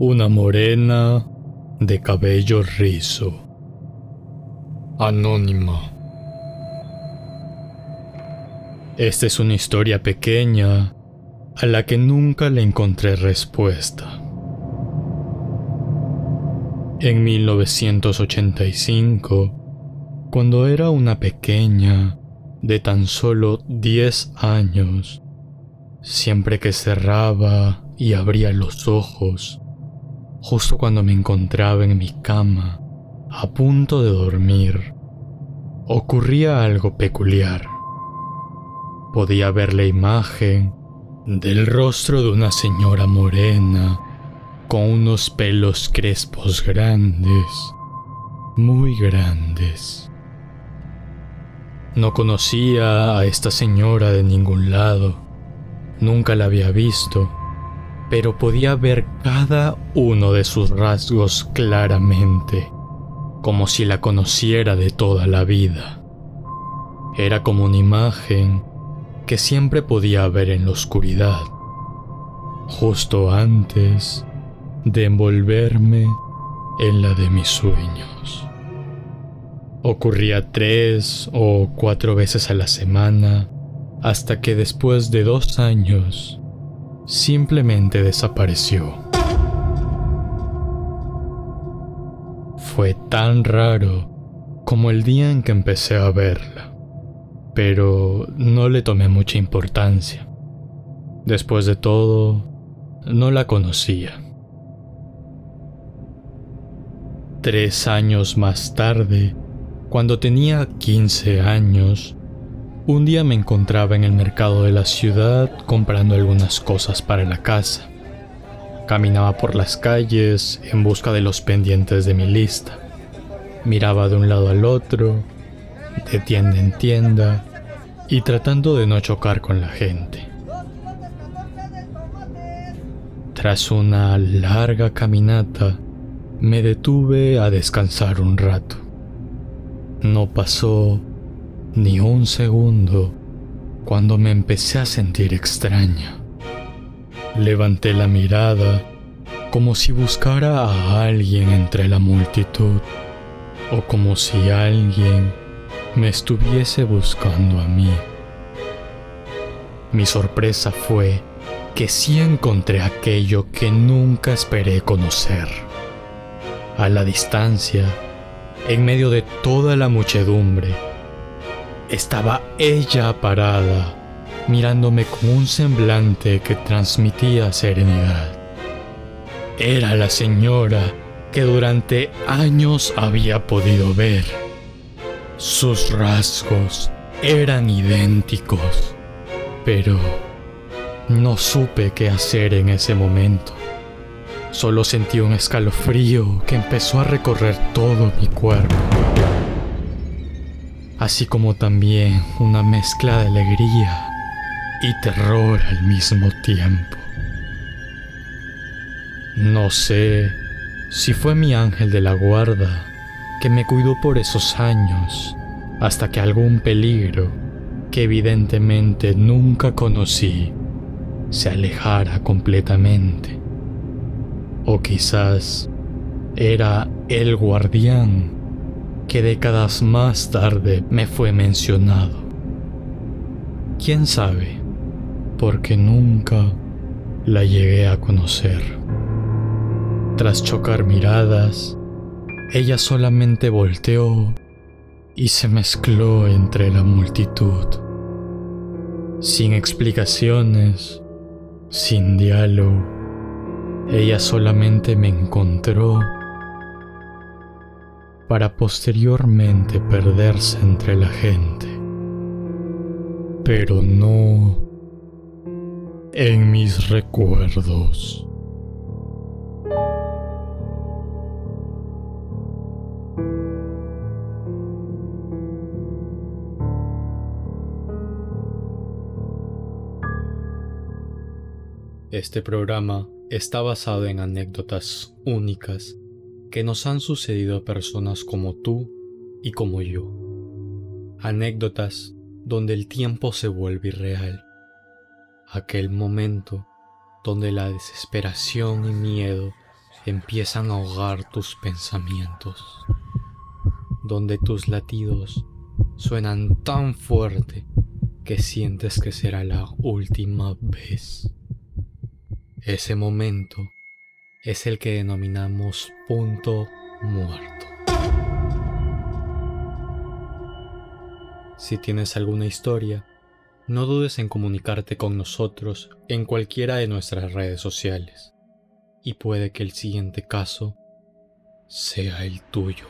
Una morena de cabello rizo. Anónima. Esta es una historia pequeña a la que nunca le encontré respuesta. En 1985, cuando era una pequeña de tan solo 10 años, siempre que cerraba y abría los ojos, justo cuando me encontraba en mi cama, a punto de dormir, ocurría algo peculiar. Podía ver la imagen del rostro de una señora morena con unos pelos crespos grandes, muy grandes. No conocía a esta señora de ningún lado, nunca la había visto, pero podía ver cada uno de sus rasgos claramente, como si la conociera de toda la vida. Era como una imagen que siempre podía ver en la oscuridad, justo antes de envolverme en la de mis sueños. Ocurría tres o cuatro veces a la semana hasta que después de dos años simplemente desapareció. Fue tan raro como el día en que empecé a verla, pero no le tomé mucha importancia. Después de todo, no la conocía. Tres años más tarde, cuando tenía 15 años, un día me encontraba en el mercado de la ciudad comprando algunas cosas para la casa. Caminaba por las calles en busca de los pendientes de mi lista. Miraba de un lado al otro, de tienda en tienda, y tratando de no chocar con la gente. Tras una larga caminata, me detuve a descansar un rato. No pasó ni un segundo cuando me empecé a sentir extraña. Levanté la mirada como si buscara a alguien entre la multitud o como si alguien me estuviese buscando a mí. Mi sorpresa fue que sí encontré aquello que nunca esperé conocer a la distancia, en medio de toda la muchedumbre, estaba ella parada, mirándome con un semblante que transmitía serenidad. Era la señora que durante años había podido ver. Sus rasgos eran idénticos, pero no supe qué hacer en ese momento. Solo sentí un escalofrío que empezó a recorrer todo mi cuerpo, así como también una mezcla de alegría y terror al mismo tiempo. No sé si fue mi ángel de la guarda que me cuidó por esos años hasta que algún peligro que evidentemente nunca conocí se alejara completamente. O quizás era el guardián que décadas más tarde me fue mencionado. ¿Quién sabe? Porque nunca la llegué a conocer. Tras chocar miradas, ella solamente volteó y se mezcló entre la multitud. Sin explicaciones, sin diálogo ella solamente me encontró para posteriormente perderse entre la gente. Pero no en mis recuerdos. Este programa está basado en anécdotas únicas que nos han sucedido a personas como tú y como yo. Anécdotas donde el tiempo se vuelve irreal. Aquel momento donde la desesperación y miedo empiezan a ahogar tus pensamientos, donde tus latidos suenan tan fuerte que sientes que será la última vez. Ese momento es el que denominamos punto muerto. Si tienes alguna historia, no dudes en comunicarte con nosotros en cualquiera de nuestras redes sociales. Y puede que el siguiente caso sea el tuyo.